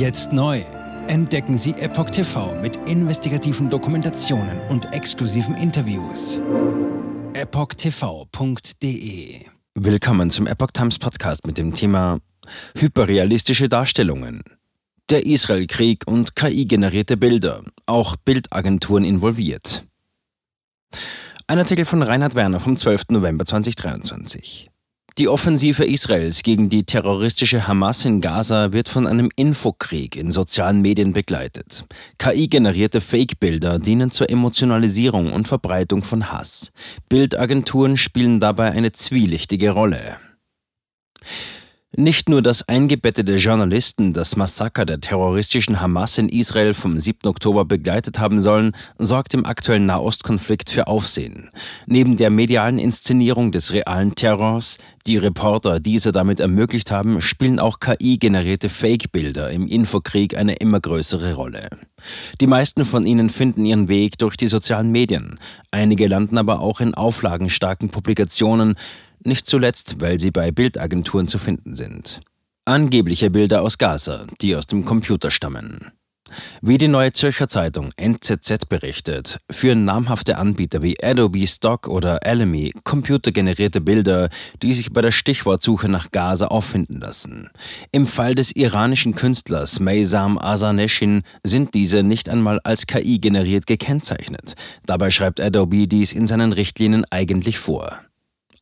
Jetzt neu. Entdecken Sie Epoch TV mit investigativen Dokumentationen und exklusiven Interviews. EpochTV.de Willkommen zum Epoch Times Podcast mit dem Thema Hyperrealistische Darstellungen. Der Israel-Krieg und KI-generierte Bilder, auch Bildagenturen involviert. Ein Artikel von Reinhard Werner vom 12. November 2023. Die Offensive Israels gegen die terroristische Hamas in Gaza wird von einem Infokrieg in sozialen Medien begleitet. KI-generierte Fake-Bilder dienen zur Emotionalisierung und Verbreitung von Hass. Bildagenturen spielen dabei eine zwielichtige Rolle. Nicht nur, dass eingebettete Journalisten das Massaker der terroristischen Hamas in Israel vom 7. Oktober begleitet haben sollen, sorgt im aktuellen Nahostkonflikt für Aufsehen. Neben der medialen Inszenierung des realen Terrors, die Reporter diese damit ermöglicht haben, spielen auch KI-generierte Fake-Bilder im Infokrieg eine immer größere Rolle. Die meisten von ihnen finden ihren Weg durch die sozialen Medien. Einige landen aber auch in auflagenstarken Publikationen, nicht zuletzt, weil sie bei Bildagenturen zu finden sind. Angebliche Bilder aus Gaza, die aus dem Computer stammen. Wie die Neue Zürcher Zeitung NZZ berichtet, führen namhafte Anbieter wie Adobe Stock oder Alamy computergenerierte Bilder, die sich bei der Stichwortsuche nach Gaza auffinden lassen. Im Fall des iranischen Künstlers Meysam Azaneshin sind diese nicht einmal als KI generiert gekennzeichnet. Dabei schreibt Adobe dies in seinen Richtlinien eigentlich vor.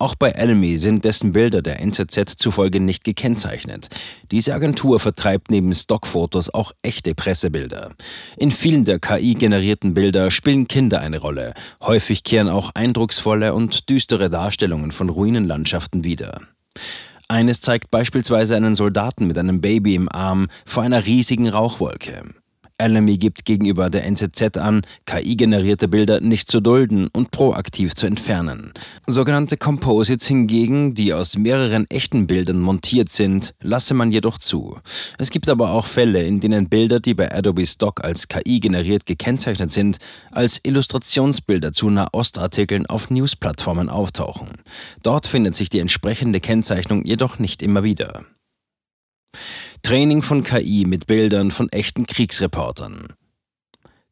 Auch bei Alamy sind dessen Bilder der NZZ zufolge nicht gekennzeichnet. Diese Agentur vertreibt neben Stockfotos auch echte Pressebilder. In vielen der KI-generierten Bilder spielen Kinder eine Rolle. Häufig kehren auch eindrucksvolle und düstere Darstellungen von Ruinenlandschaften wider. Eines zeigt beispielsweise einen Soldaten mit einem Baby im Arm vor einer riesigen Rauchwolke. Alamy gibt gegenüber der NZZ an, KI-generierte Bilder nicht zu dulden und proaktiv zu entfernen. Sogenannte Composites hingegen, die aus mehreren echten Bildern montiert sind, lasse man jedoch zu. Es gibt aber auch Fälle, in denen Bilder, die bei Adobe Stock als KI generiert gekennzeichnet sind, als Illustrationsbilder zu Nahostartikeln auf Newsplattformen auftauchen. Dort findet sich die entsprechende Kennzeichnung jedoch nicht immer wieder. Training von KI mit Bildern von echten Kriegsreportern.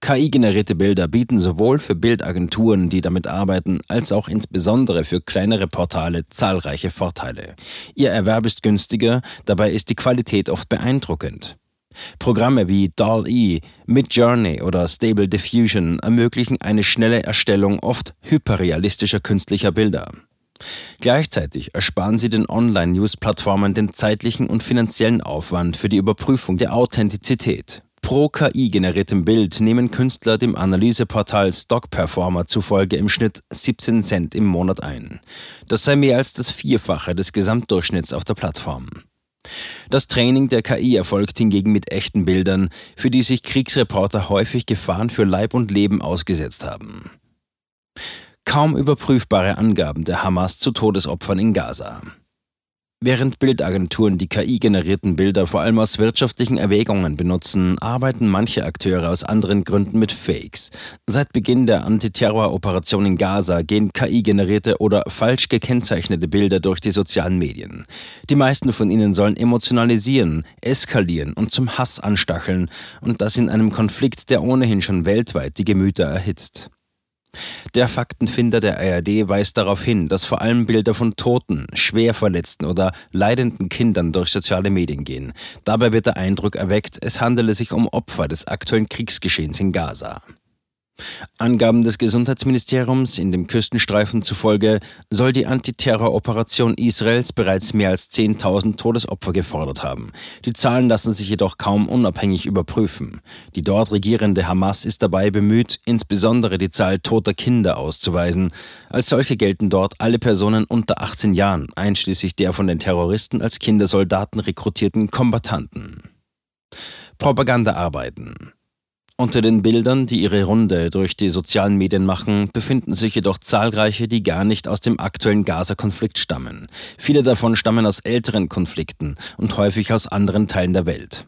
KI-generierte Bilder bieten sowohl für Bildagenturen, die damit arbeiten, als auch insbesondere für kleinere Portale zahlreiche Vorteile. Ihr Erwerb ist günstiger, dabei ist die Qualität oft beeindruckend. Programme wie DALL-E, Midjourney oder Stable Diffusion ermöglichen eine schnelle Erstellung oft hyperrealistischer künstlicher Bilder. Gleichzeitig ersparen sie den Online-News-Plattformen den zeitlichen und finanziellen Aufwand für die Überprüfung der Authentizität. Pro KI generiertem Bild nehmen Künstler dem Analyseportal Stock Performer zufolge im Schnitt 17 Cent im Monat ein. Das sei mehr als das Vierfache des Gesamtdurchschnitts auf der Plattform. Das Training der KI erfolgt hingegen mit echten Bildern, für die sich Kriegsreporter häufig Gefahren für Leib und Leben ausgesetzt haben kaum überprüfbare Angaben der Hamas zu Todesopfern in Gaza. Während Bildagenturen die KI-generierten Bilder vor allem aus wirtschaftlichen Erwägungen benutzen, arbeiten manche Akteure aus anderen Gründen mit Fakes. Seit Beginn der Antiterror-Operation in Gaza gehen KI-generierte oder falsch gekennzeichnete Bilder durch die sozialen Medien. Die meisten von ihnen sollen emotionalisieren, eskalieren und zum Hass anstacheln, und das in einem Konflikt, der ohnehin schon weltweit die Gemüter erhitzt. Der Faktenfinder der ARD weist darauf hin, dass vor allem Bilder von toten, schwer verletzten oder leidenden Kindern durch soziale Medien gehen. Dabei wird der Eindruck erweckt, es handele sich um Opfer des aktuellen Kriegsgeschehens in Gaza. Angaben des Gesundheitsministeriums in dem Küstenstreifen zufolge soll die Antiterroroperation Israels bereits mehr als 10.000 Todesopfer gefordert haben. Die Zahlen lassen sich jedoch kaum unabhängig überprüfen. Die dort regierende Hamas ist dabei bemüht, insbesondere die Zahl toter Kinder auszuweisen. Als solche gelten dort alle Personen unter 18 Jahren, einschließlich der von den Terroristen als Kindersoldaten rekrutierten Kombattanten. Propagandaarbeiten unter den Bildern, die ihre Runde durch die sozialen Medien machen, befinden sich jedoch zahlreiche, die gar nicht aus dem aktuellen Gaza-Konflikt stammen. Viele davon stammen aus älteren Konflikten und häufig aus anderen Teilen der Welt.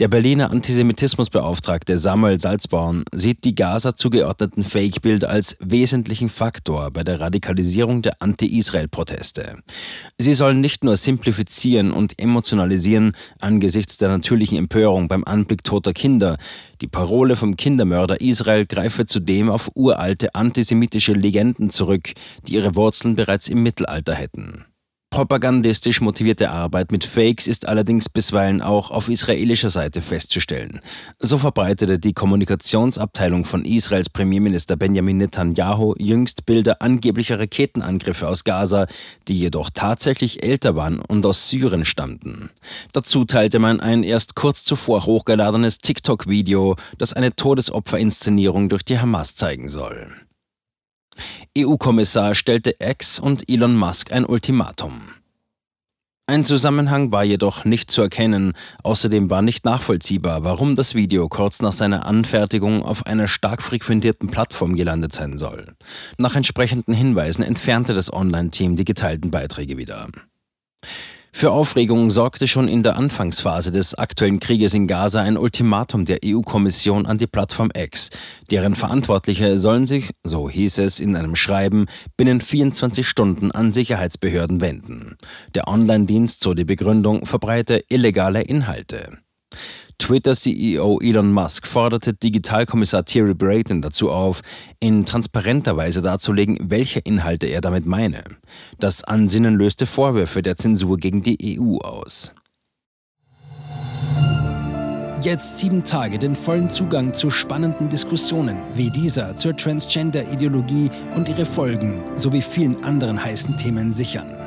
Der Berliner Antisemitismusbeauftragte Samuel Salzborn sieht die Gaza zugeordneten Fake-Bilder als wesentlichen Faktor bei der Radikalisierung der Anti-Israel-Proteste. Sie sollen nicht nur simplifizieren und emotionalisieren angesichts der natürlichen Empörung beim Anblick toter Kinder. Die Parole vom Kindermörder Israel greife zudem auf uralte antisemitische Legenden zurück, die ihre Wurzeln bereits im Mittelalter hätten. Propagandistisch motivierte Arbeit mit Fakes ist allerdings bisweilen auch auf israelischer Seite festzustellen. So verbreitete die Kommunikationsabteilung von Israels Premierminister Benjamin Netanyahu jüngst Bilder angeblicher Raketenangriffe aus Gaza, die jedoch tatsächlich älter waren und aus Syrien stammten. Dazu teilte man ein erst kurz zuvor hochgeladenes TikTok-Video, das eine Todesopferinszenierung durch die Hamas zeigen soll. EU-Kommissar stellte X und Elon Musk ein Ultimatum. Ein Zusammenhang war jedoch nicht zu erkennen, außerdem war nicht nachvollziehbar, warum das Video kurz nach seiner Anfertigung auf einer stark frequentierten Plattform gelandet sein soll. Nach entsprechenden Hinweisen entfernte das Online-Team die geteilten Beiträge wieder. Für Aufregung sorgte schon in der Anfangsphase des aktuellen Krieges in Gaza ein Ultimatum der EU-Kommission an die Plattform X. Deren Verantwortliche sollen sich, so hieß es in einem Schreiben, binnen 24 Stunden an Sicherheitsbehörden wenden. Der Online-Dienst, so die Begründung, verbreite illegale Inhalte. Twitter-CEO Elon Musk forderte Digitalkommissar Thierry Brayton dazu auf, in transparenter Weise darzulegen, welche Inhalte er damit meine. Das Ansinnen löste Vorwürfe der Zensur gegen die EU aus. Jetzt sieben Tage den vollen Zugang zu spannenden Diskussionen wie dieser zur Transgender-Ideologie und ihre Folgen sowie vielen anderen heißen Themen sichern.